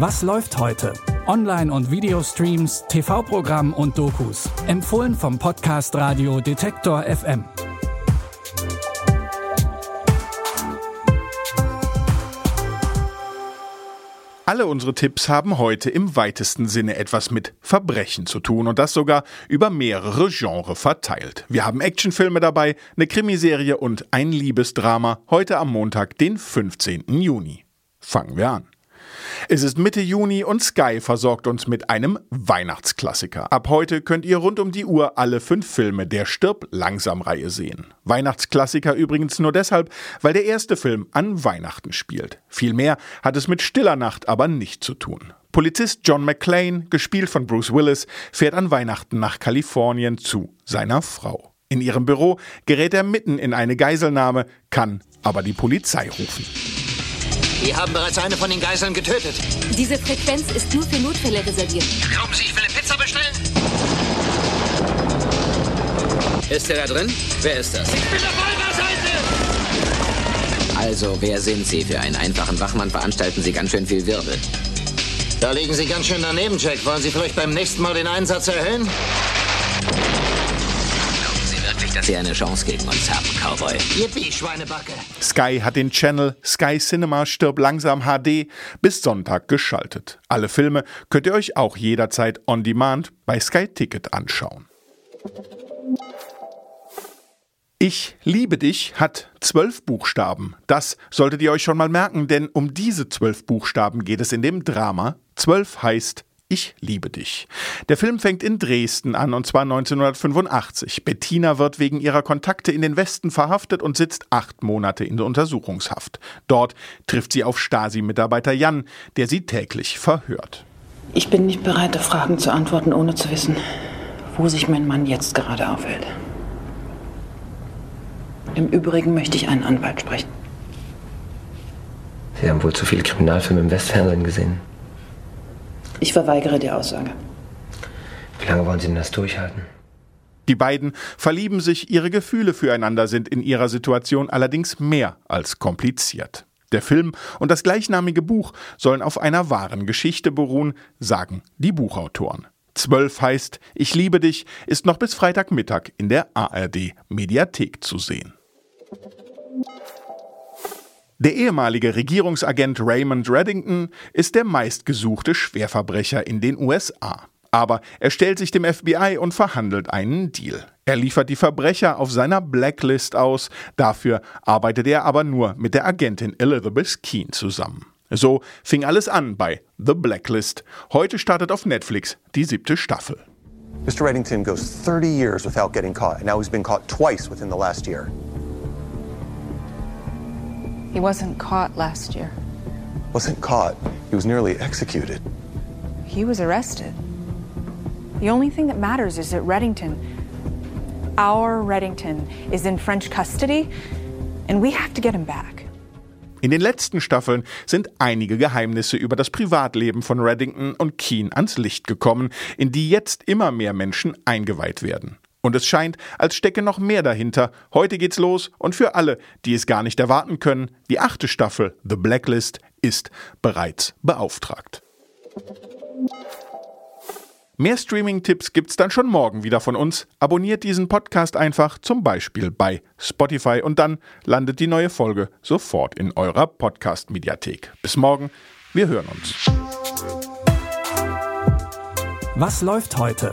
Was läuft heute? Online- und Videostreams, TV-Programm und Dokus. Empfohlen vom Podcast Radio Detektor FM. Alle unsere Tipps haben heute im weitesten Sinne etwas mit Verbrechen zu tun und das sogar über mehrere Genres verteilt. Wir haben Actionfilme dabei, eine Krimiserie und ein Liebesdrama heute am Montag, den 15. Juni. Fangen wir an. Es ist Mitte Juni und Sky versorgt uns mit einem Weihnachtsklassiker. Ab heute könnt ihr rund um die Uhr alle fünf Filme der Stirb langsam Reihe sehen. Weihnachtsklassiker übrigens nur deshalb, weil der erste Film an Weihnachten spielt. Viel mehr hat es mit Stiller Nacht aber nicht zu tun. Polizist John McClane, gespielt von Bruce Willis, fährt an Weihnachten nach Kalifornien zu seiner Frau. In ihrem Büro gerät er mitten in eine Geiselnahme, kann aber die Polizei rufen. Wir haben bereits eine von den Geiseln getötet. Diese Frequenz ist nur für Notfälle reserviert. Glauben Sie, ich will eine Pizza bestellen? Ist er da drin? Wer ist das? Ich bin der Feuerwehrseite! Also, wer sind Sie? Für einen einfachen Wachmann veranstalten Sie ganz schön viel Wirbel. Da liegen Sie ganz schön daneben, Jack. Wollen Sie vielleicht beim nächsten Mal den Einsatz erhöhen? Wirklich, dass Sie eine Chance gegen uns haben, Cowboy? Yippie, Schweinebacke. Sky hat den Channel Sky Cinema Stirb langsam HD bis Sonntag geschaltet. Alle Filme könnt ihr euch auch jederzeit on demand bei Sky Ticket anschauen. Ich liebe dich hat zwölf Buchstaben. Das solltet ihr euch schon mal merken, denn um diese zwölf Buchstaben geht es in dem Drama. Zwölf heißt ich liebe dich. Der Film fängt in Dresden an und zwar 1985. Bettina wird wegen ihrer Kontakte in den Westen verhaftet und sitzt acht Monate in der Untersuchungshaft. Dort trifft sie auf Stasi-Mitarbeiter Jan, der sie täglich verhört. Ich bin nicht bereit, auf Fragen zu antworten, ohne zu wissen, wo sich mein Mann jetzt gerade aufhält. Im Übrigen möchte ich einen Anwalt sprechen. Sie haben wohl zu viele Kriminalfilme im Westfernsehen gesehen. Ich verweigere die Aussage. Wie lange wollen Sie denn das durchhalten? Die beiden verlieben sich, ihre Gefühle füreinander sind in ihrer Situation allerdings mehr als kompliziert. Der Film und das gleichnamige Buch sollen auf einer wahren Geschichte beruhen, sagen die Buchautoren. Zwölf heißt Ich liebe dich ist noch bis Freitagmittag in der ARD Mediathek zu sehen. Der ehemalige Regierungsagent Raymond Reddington ist der meistgesuchte Schwerverbrecher in den USA. Aber er stellt sich dem FBI und verhandelt einen Deal. Er liefert die Verbrecher auf seiner Blacklist aus, dafür arbeitet er aber nur mit der Agentin Elizabeth Keane zusammen. So fing alles an bei The Blacklist. Heute startet auf Netflix die siebte Staffel. Mr. Reddington goes 30 years without getting caught, and now he's been caught twice within the last year. He wasn't caught last year. Wasn't caught, he was nearly executed. He was arrested. The only thing that matters is that Reddington, our Reddington, is in French custody, and we have to get him back. In den letzten Staffeln sind einige Geheimnisse über das Privatleben von Reddington und Keane ans Licht gekommen, in die jetzt immer mehr Menschen eingeweiht werden. Und es scheint, als stecke noch mehr dahinter. Heute geht's los und für alle, die es gar nicht erwarten können, die achte Staffel The Blacklist ist bereits beauftragt. Mehr Streaming-Tipps gibt's dann schon morgen wieder von uns. Abonniert diesen Podcast einfach, zum Beispiel bei Spotify, und dann landet die neue Folge sofort in eurer Podcast-Mediathek. Bis morgen, wir hören uns. Was läuft heute?